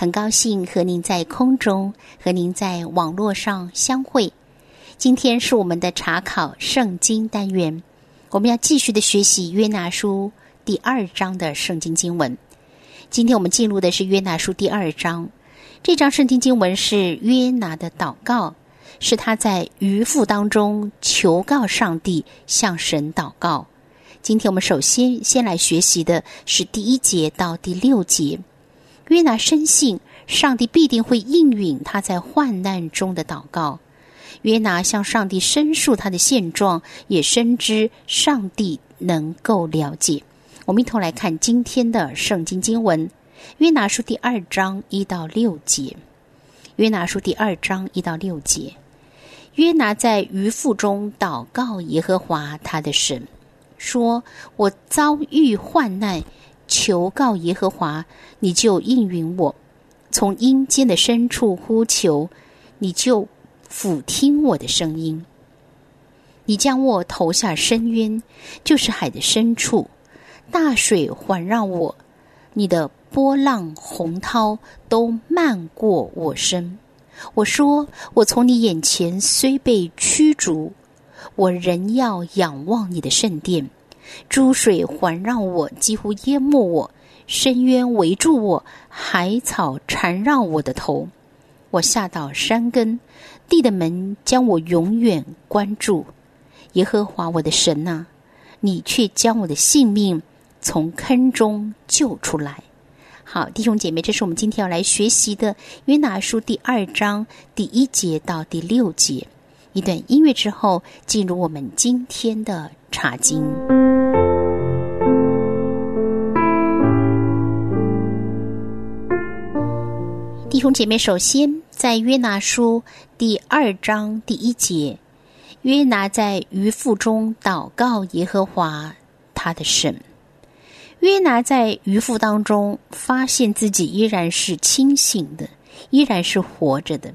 很高兴和您在空中和您在网络上相会。今天是我们的查考圣经单元，我们要继续的学习约拿书第二章的圣经经文。今天我们进入的是约拿书第二章。这章圣经经文是约拿的祷告，是他在渔父当中求告上帝，向神祷告。今天我们首先先来学习的是第一节到第六节。约拿深信上帝必定会应允他在患难中的祷告。约拿向上帝申诉他的现状，也深知上帝能够了解。我们一同来看今天的圣经经文。约拿书第二章一到六节，约拿书第二章一到六节，约拿在鱼腹中祷告耶和华他的神，说：“我遭遇患难，求告耶和华，你就应允我；从阴间的深处呼求，你就俯听我的声音。你将我投下深渊，就是海的深处，大水环绕我，你的。”波浪洪涛都漫过我身。我说：“我从你眼前虽被驱逐，我仍要仰望你的圣殿。珠水环绕我，几乎淹没我；深渊围住我，海草缠绕我的头。我下到山根，地的门将我永远关住。耶和华我的神呐，你却将我的性命从坑中救出来。”好，弟兄姐妹，这是我们今天要来学习的《约拿书》第二章第一节到第六节。一段音乐之后，进入我们今天的查经。弟兄姐妹，首先在《约拿书》第二章第一节，约拿在鱼腹中祷告耶和华他的神。约拿在渔夫当中发现自己依然是清醒的，依然是活着的，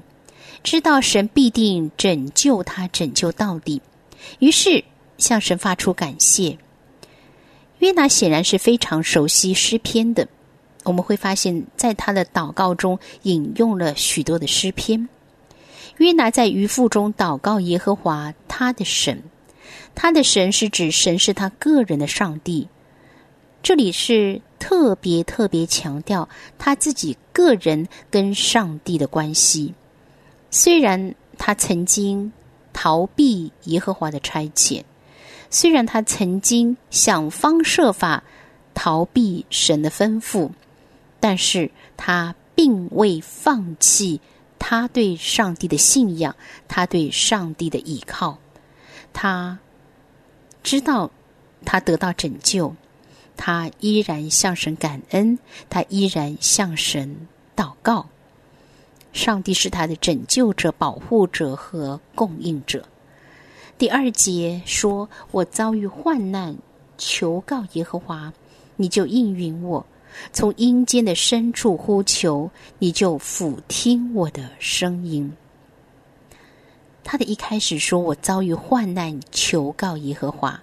知道神必定拯救他，拯救到底。于是向神发出感谢。约拿显然是非常熟悉诗篇的，我们会发现在他的祷告中引用了许多的诗篇。约拿在渔夫中祷告耶和华他的神，他的神是指神是他个人的上帝。这里是特别特别强调他自己个人跟上帝的关系。虽然他曾经逃避耶和华的差遣，虽然他曾经想方设法逃避神的吩咐，但是他并未放弃他对上帝的信仰，他对上帝的依靠。他知道他得到拯救。他依然向神感恩，他依然向神祷告。上帝是他的拯救者、保护者和供应者。第二节说：“我遭遇患难，求告耶和华，你就应允我；从阴间的深处呼求，你就俯听我的声音。”他的一开始说：“我遭遇患难，求告耶和华。”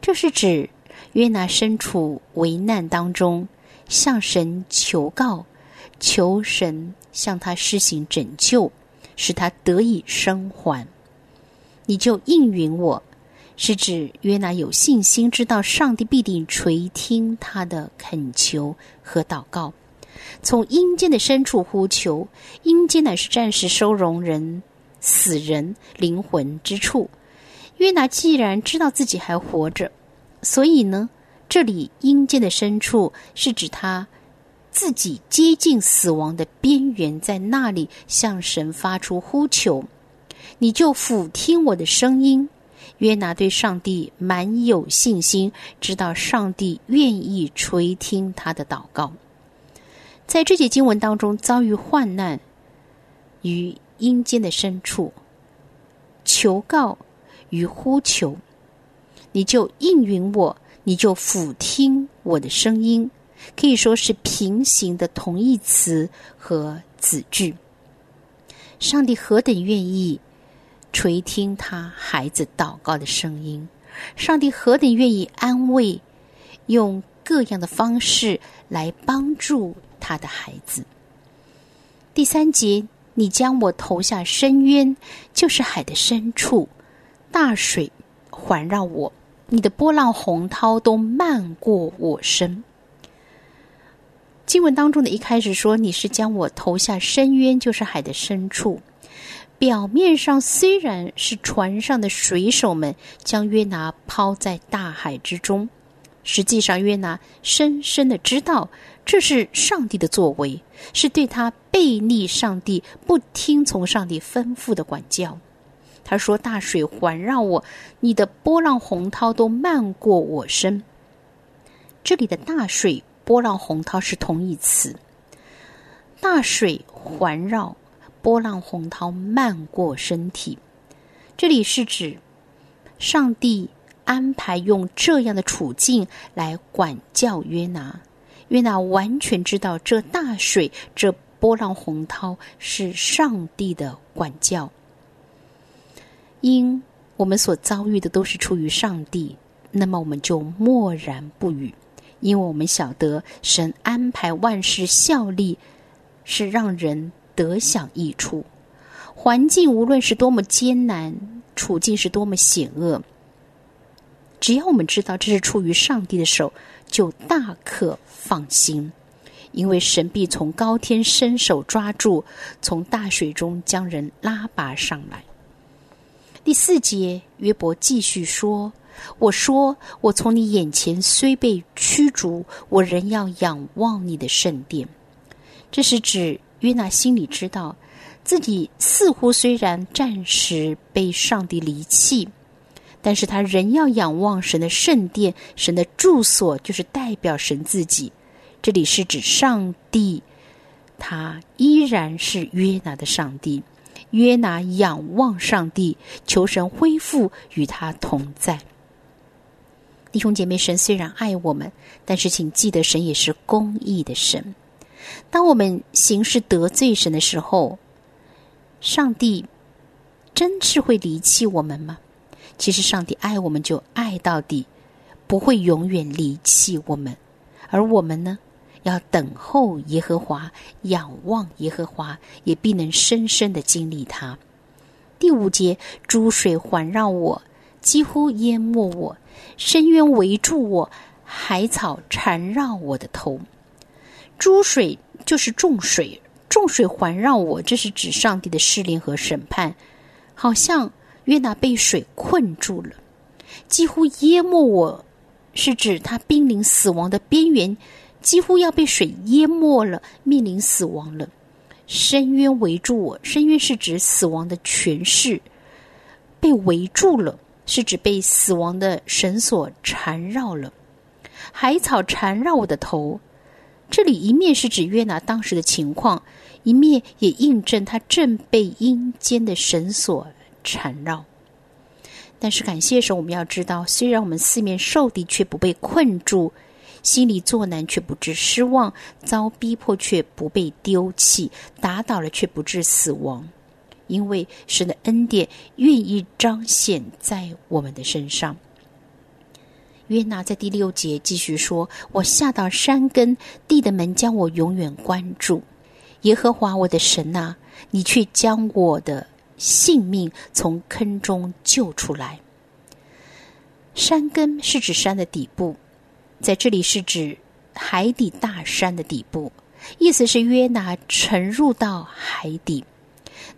这是指。约拿身处危难当中，向神求告，求神向他施行拯救，使他得以生还。你就应允我，是指约拿有信心，知道上帝必定垂听他的恳求和祷告。从阴间的深处呼求，阴间乃是暂时收容人、死人灵魂之处。约拿既然知道自己还活着。所以呢，这里阴间的深处是指他自己接近死亡的边缘，在那里向神发出呼求，你就俯听我的声音。约拿对上帝满有信心，知道上帝愿意垂听他的祷告。在这节经文当中，遭遇患难于阴间的深处，求告与呼求，你就应允我，你就俯听我的声音，可以说是平行的同义词和子句。上帝何等愿意垂听他孩子祷告的声音，上帝何等愿意安慰，用各样的方式来帮助他的孩子。第三节，你将我投下深渊，就是海的深处，大水环绕我，你的波浪洪涛都漫过我身。经文当中的一开始说，你是将我投下深渊，就是海的深处。表面上虽然是船上的水手们将约拿抛在大海之中，实际上约拿深深的知道这是上帝的作为，是对他背逆上帝、不听从上帝吩咐的管教。他说：“大水环绕我，你的波浪洪涛都漫过我身。”这里的大水。波浪洪涛是同义词，大水环绕，波浪洪涛漫过身体。这里是指上帝安排用这样的处境来管教约拿。约拿完全知道这大水、这波浪洪涛是上帝的管教。因我们所遭遇的都是出于上帝，那么我们就默然不语。因为我们晓得，神安排万事效力，是让人得享益处。环境无论是多么艰难，处境是多么险恶，只要我们知道这是出于上帝的手，就大可放心。因为神必从高天伸手抓住，从大水中将人拉拔上来。第四节，约伯继续说。我说：“我从你眼前虽被驱逐，我仍要仰望你的圣殿。”这是指约拿心里知道，自己似乎虽然暂时被上帝离弃，但是他仍要仰望神的圣殿，神的住所就是代表神自己。这里是指上帝，他依然是约拿的上帝。约拿仰望上帝，求神恢复与他同在。弟兄姐妹，神虽然爱我们，但是请记得，神也是公义的神。当我们行事得罪神的时候，上帝真是会离弃我们吗？其实，上帝爱我们就爱到底，不会永远离弃我们。而我们呢，要等候耶和华，仰望耶和华，也必能深深的经历他。第五节，珠水环绕我，几乎淹没我。深渊围住我，海草缠绕我的头，诸水就是众水，众水环绕我，这是指上帝的试炼和审判。好像约拿被水困住了，几乎淹没我，是指他濒临死亡的边缘，几乎要被水淹没了，面临死亡了。深渊围住我，深渊是指死亡的权势被围住了。是指被死亡的绳索缠绕了，海草缠绕我的头。这里一面是指约拿当时的情况，一面也印证他正被阴间的绳索缠绕。但是感谢神，我们要知道，虽然我们四面受敌，却不被困住；心里作难，却不致失望；遭逼迫，却不被丢弃；打倒了，却不致死亡。因为神的恩典愿意彰显在我们的身上。约拿在第六节继续说：“我下到山根，地的门将我永远关住。耶和华我的神呐，你却将我的性命从坑中救出来。”山根是指山的底部，在这里是指海底大山的底部，意思是约拿沉入到海底。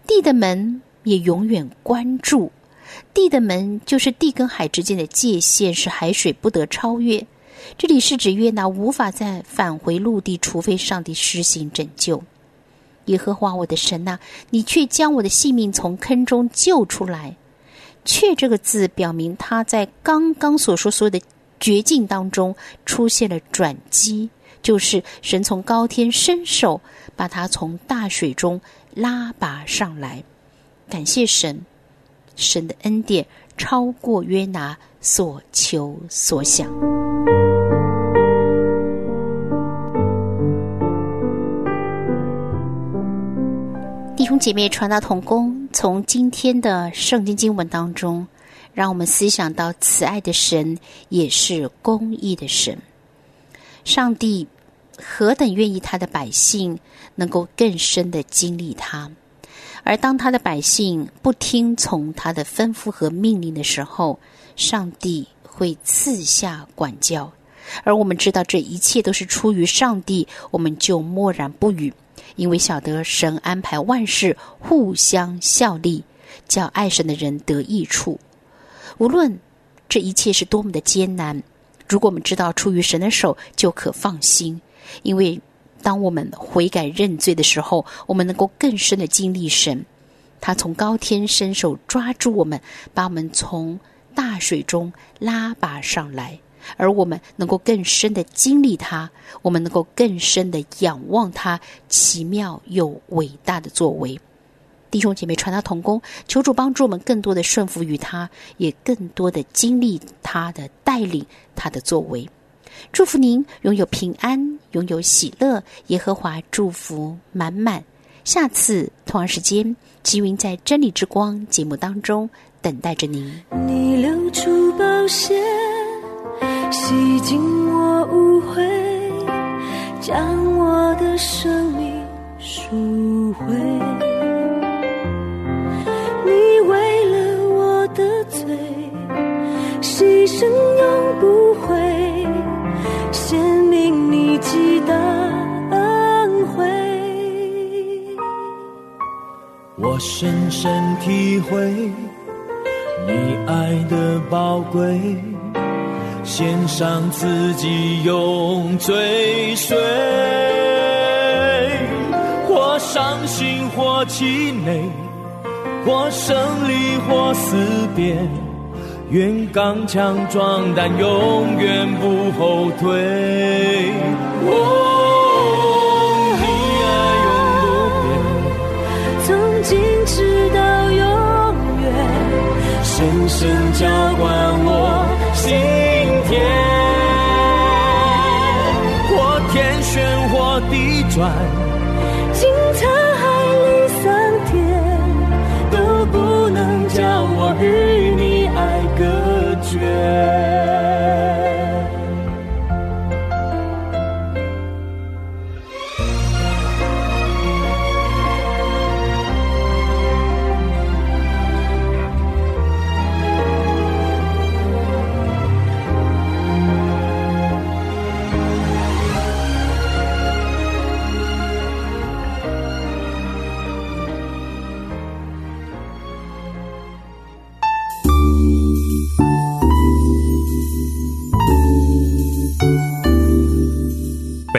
地的门也永远关住，地的门就是地跟海之间的界限，是海水不得超越。这里是指约拿无法再返回陆地，除非上帝施行拯救。耶和华我的神呐，你却将我的性命从坑中救出来。却这个字表明他在刚刚所说所有的绝境当中出现了转机，就是神从高天伸手把他从大水中。拉拔上来。感谢神，神的恩典超过约拿所求所想。弟兄姐妹，传道同工，从今天的圣经经文当中，让我们思想到慈爱的神也是公义的神。上帝何等愿意他的百姓能够更深的经历他，而当他的百姓不听从他的吩咐和命令的时候，上帝会赐下管教。而我们知道这一切都是出于上帝，我们就默然不语。因为晓得神安排万事互相效力，叫爱神的人得益处。无论这一切是多么的艰难，如果我们知道出于神的手，就可放心。因为当我们悔改认罪的时候，我们能够更深的经历神。他从高天伸手抓住我们，把我们从大水中拉拔上来。而我们能够更深的经历他，我们能够更深的仰望他奇妙又伟大的作为。弟兄姐妹，传他同工，求主帮助我们更多的顺服于他，也更多的经历他的带领，他的作为。祝福您拥有平安，拥有喜乐。耶和华祝福满满。下次同样时间，吉云在真理之光节目当中等待着您。你流出宝血。洗净我污秽，将我的生命赎回。你为了我的罪，牺牲永不，显明你极大恩惠。我深深体会你爱的宝贵。献上自己，用追随，或伤心，或气馁，或胜利，或思别，愿刚强壮胆，永远不后退。哦，你爱永不变，从今直到永远，深深浇灌我心。田，或天旋，或地转，